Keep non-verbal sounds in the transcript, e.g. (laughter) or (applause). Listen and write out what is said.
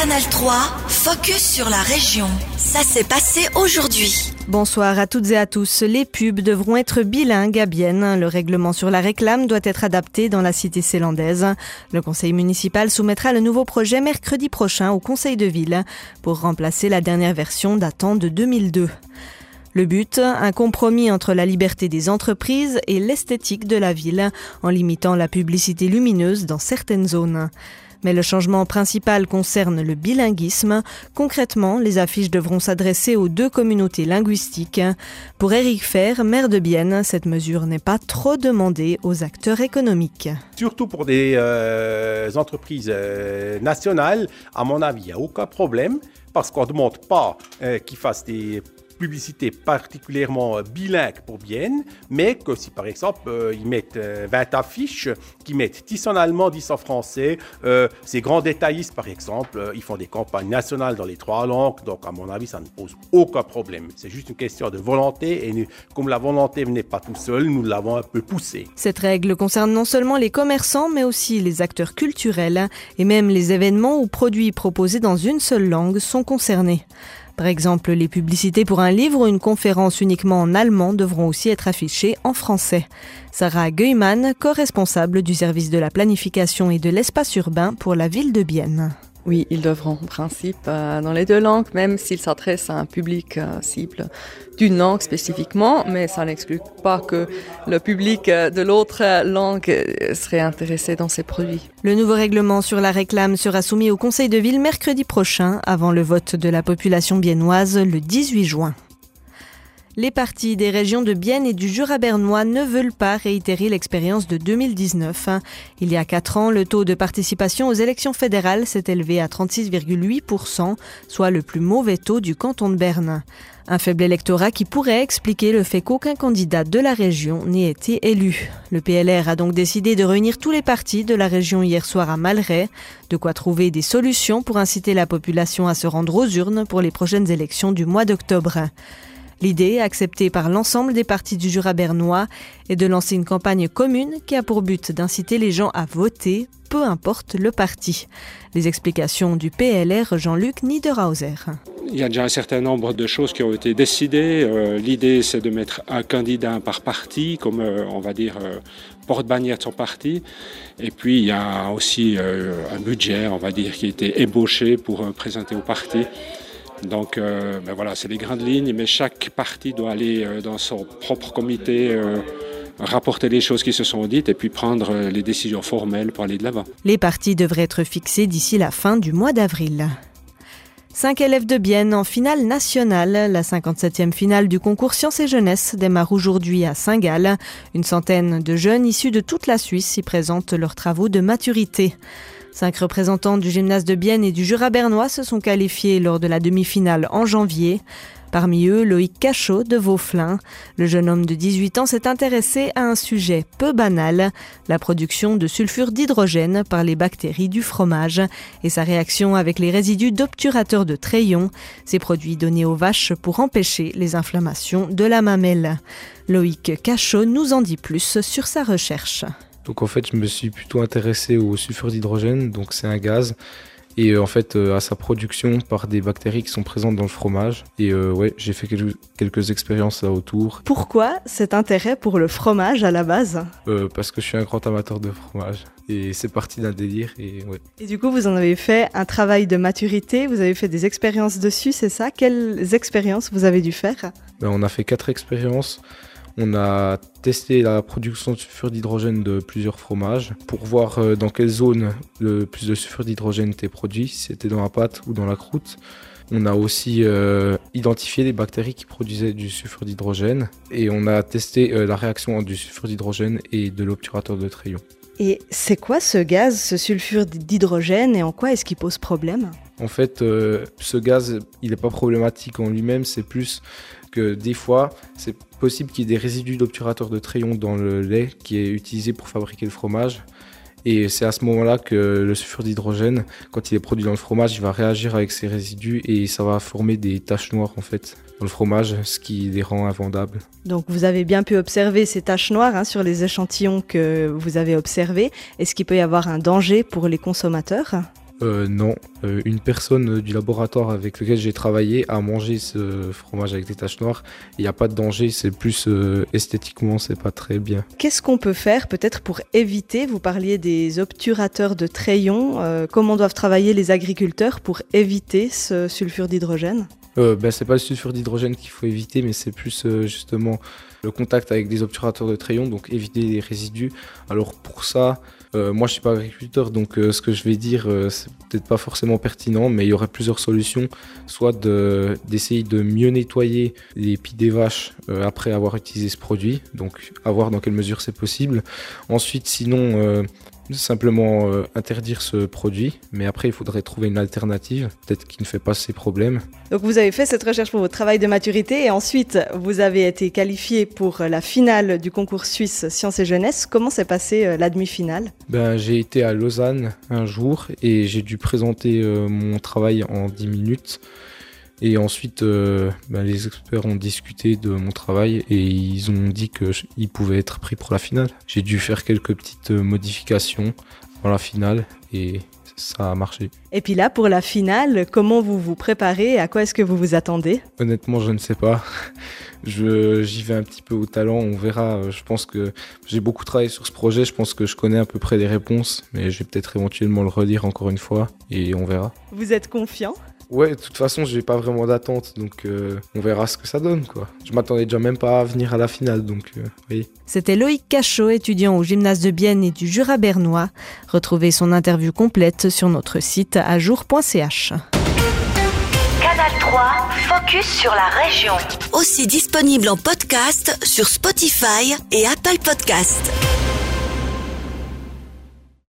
Canal 3, focus sur la région. Ça s'est passé aujourd'hui. Bonsoir à toutes et à tous. Les pubs devront être bilingues à Bienne. Le règlement sur la réclame doit être adapté dans la cité célandaise. Le conseil municipal soumettra le nouveau projet mercredi prochain au conseil de ville pour remplacer la dernière version datant de 2002. Le but, un compromis entre la liberté des entreprises et l'esthétique de la ville, en limitant la publicité lumineuse dans certaines zones. Mais le changement principal concerne le bilinguisme. Concrètement, les affiches devront s'adresser aux deux communautés linguistiques. Pour Eric Fer, maire de Bienne, cette mesure n'est pas trop demandée aux acteurs économiques. Surtout pour des euh, entreprises euh, nationales, à mon avis, il n'y a aucun problème parce qu'on ne demande pas euh, qu'ils fassent des publicité particulièrement bilingue pour Bienne, mais que si par exemple euh, ils mettent 20 euh, affiches, qui mettent 10 en allemand, 10 en français, euh, ces grands détaillistes par exemple, ils font des campagnes nationales dans les trois langues, donc à mon avis ça ne pose aucun problème. C'est juste une question de volonté et comme la volonté venait pas tout seul, nous l'avons un peu poussé. Cette règle concerne non seulement les commerçants, mais aussi les acteurs culturels et même les événements ou produits proposés dans une seule langue sont concernés. Par exemple, les publicités pour un livre ou une conférence uniquement en allemand devront aussi être affichées en français. Sarah Geumann, co-responsable du service de la planification et de l'espace urbain pour la ville de Bienne. Oui, ils devront en principe euh, dans les deux langues, même s'ils s'adressent à un public euh, cible d'une langue spécifiquement, mais ça n'exclut pas que le public euh, de l'autre langue serait intéressé dans ces produits. Le nouveau règlement sur la réclame sera soumis au Conseil de ville mercredi prochain, avant le vote de la population biennoise le 18 juin. Les partis des régions de Bienne et du Jura bernois ne veulent pas réitérer l'expérience de 2019. Il y a quatre ans, le taux de participation aux élections fédérales s'est élevé à 36,8%, soit le plus mauvais taux du canton de Berne. Un faible électorat qui pourrait expliquer le fait qu'aucun candidat de la région n'ait été élu. Le PLR a donc décidé de réunir tous les partis de la région hier soir à Malray, de quoi trouver des solutions pour inciter la population à se rendre aux urnes pour les prochaines élections du mois d'octobre. L'idée, acceptée par l'ensemble des partis du Jura bernois, est de lancer une campagne commune qui a pour but d'inciter les gens à voter, peu importe le parti. Les explications du PLR Jean-Luc Niederhauser. Il y a déjà un certain nombre de choses qui ont été décidées. Euh, l'idée, c'est de mettre un candidat par parti, comme euh, on va dire euh, porte-bannière de son parti. Et puis, il y a aussi un budget, on va dire, qui a été ébauché pour présenter au parti. Donc euh, ben voilà, c'est les grandes lignes, mais chaque parti doit aller euh, dans son propre comité. Euh, rapporter les choses qui se sont dites et puis prendre les décisions formelles pour aller de l'avant. Les partis devraient être fixés d'ici la fin du mois d'avril. Cinq élèves de Bienne en finale nationale. La 57e finale du concours Sciences et Jeunesse démarre aujourd'hui à Saint-Gall. Une centaine de jeunes issus de toute la Suisse y présentent leurs travaux de maturité. Cinq représentants du gymnase de Bienne et du Jura bernois se sont qualifiés lors de la demi-finale en janvier. Parmi eux, Loïc Cachot de Vauflin. Le jeune homme de 18 ans s'est intéressé à un sujet peu banal, la production de sulfure d'hydrogène par les bactéries du fromage et sa réaction avec les résidus d'obturateurs de Trayon, ces produits donnés aux vaches pour empêcher les inflammations de la mamelle. Loïc Cachot nous en dit plus sur sa recherche. Donc en fait, je me suis plutôt intéressé au sulfure d'hydrogène, donc c'est un gaz, et euh, en fait euh, à sa production par des bactéries qui sont présentes dans le fromage. Et euh, ouais, j'ai fait quelques, expériences là autour. Pourquoi cet intérêt pour le fromage à la base? Parce que je suis un grand amateur de fromage. Et c'est parti d'un délire. Et, ouais. et du coup, vous en avez fait un travail de maturité, vous avez fait des expériences dessus, c'est ça? Quelles expériences vous avez dû faire? Ben, On a fait quatre expériences. On a testé la production de sulfure d'hydrogène de plusieurs fromages pour voir euh, dans quelle zone le plus de sulfure d'hydrogène était produit, si c'était dans la pâte ou dans la croûte. On a aussi euh, identifié les bactéries qui produisaient du sulfure d'hydrogène et on a testé euh, la réaction du sulfure d'hydrogène et de l'obturateur de Trayon. Et c'est quoi ce gaz, ce sulfure d'hydrogène et en quoi est-ce qu'il pose problème? En fait, ce gaz, il n'est pas problématique en lui-même, c'est plus que des fois, c'est possible qu'il y ait des résidus d'obturateur de Trayon dans le lait qui est utilisé pour fabriquer le fromage. Et c'est à ce moment-là que le sulfure d'hydrogène, quand il est produit dans le fromage, il va réagir avec ces résidus et ça va former des taches noires en fait dans le fromage, ce qui les rend invendables. Donc vous avez bien pu observer ces taches noires hein, sur les échantillons que vous avez observés. Est-ce qu'il peut y avoir un danger pour les consommateurs? Euh, non, euh, une personne du laboratoire avec lequel j'ai travaillé a mangé ce fromage avec des taches noires. Il n'y a pas de danger, c'est plus euh, esthétiquement, c'est pas très bien. Qu'est-ce qu'on peut faire peut-être pour éviter, vous parliez des obturateurs de trayons, comment doivent travailler les agriculteurs pour éviter ce sulfure d'hydrogène? Euh, ben, c'est pas le sulfure d'hydrogène qu'il faut éviter, mais c'est plus justement le contact avec des obturateurs de trayons, donc éviter les résidus. Alors pour ça, euh, moi, je suis pas agriculteur, donc euh, ce que je vais dire, euh, c'est peut-être pas forcément pertinent, mais il y aurait plusieurs solutions. Soit d'essayer de, mieux nettoyer les pieds des vaches après avoir utilisé ce produit, donc à voir dans quelle mesure c'est possible. Ensuite, sinon, simplement euh, interdire ce produit, mais après il faudrait trouver une alternative, peut-être qui ne fait pas ces problèmes. Donc vous avez fait cette recherche pour votre travail de maturité et ensuite vous avez été qualifié pour la finale du concours suisse Sciences et Jeunesse. Comment s'est passée euh, la demi-finale? Ben, J'ai été à Lausanne un jour et j'ai dû présenter euh, mon travail en 10 minutes. Et ensuite, euh, bah, les experts ont discuté de mon travail et ils ont dit qu'il pouvait être pris pour la finale. J'ai dû faire quelques petites euh, modifications pour la finale et ça a marché. Et puis là, pour la finale, comment vous vous préparez? À quoi est-ce que vous vous attendez? Honnêtement, je ne sais pas. (laughs) J'y vais un petit peu au talent, on verra. Je pense que j'ai beaucoup travaillé sur ce projet, je pense que je connais à peu près les réponses, mais je vais peut-être éventuellement le redire encore une fois et on verra. Vous êtes confiant? Ouais, de toute façon, j'ai pas vraiment d'attente, donc euh, on verra ce que ça donne, quoi. Je m'attendais déjà même pas à venir à la finale, donc euh, oui. C'était Loïc Cachot, étudiant au gymnase de Bienne et du Jura bernois. Retrouvez son interview complète sur notre site ajour.ch. Canal 3, focus sur la région. Aussi disponible en podcast sur Spotify et Apple Podcast.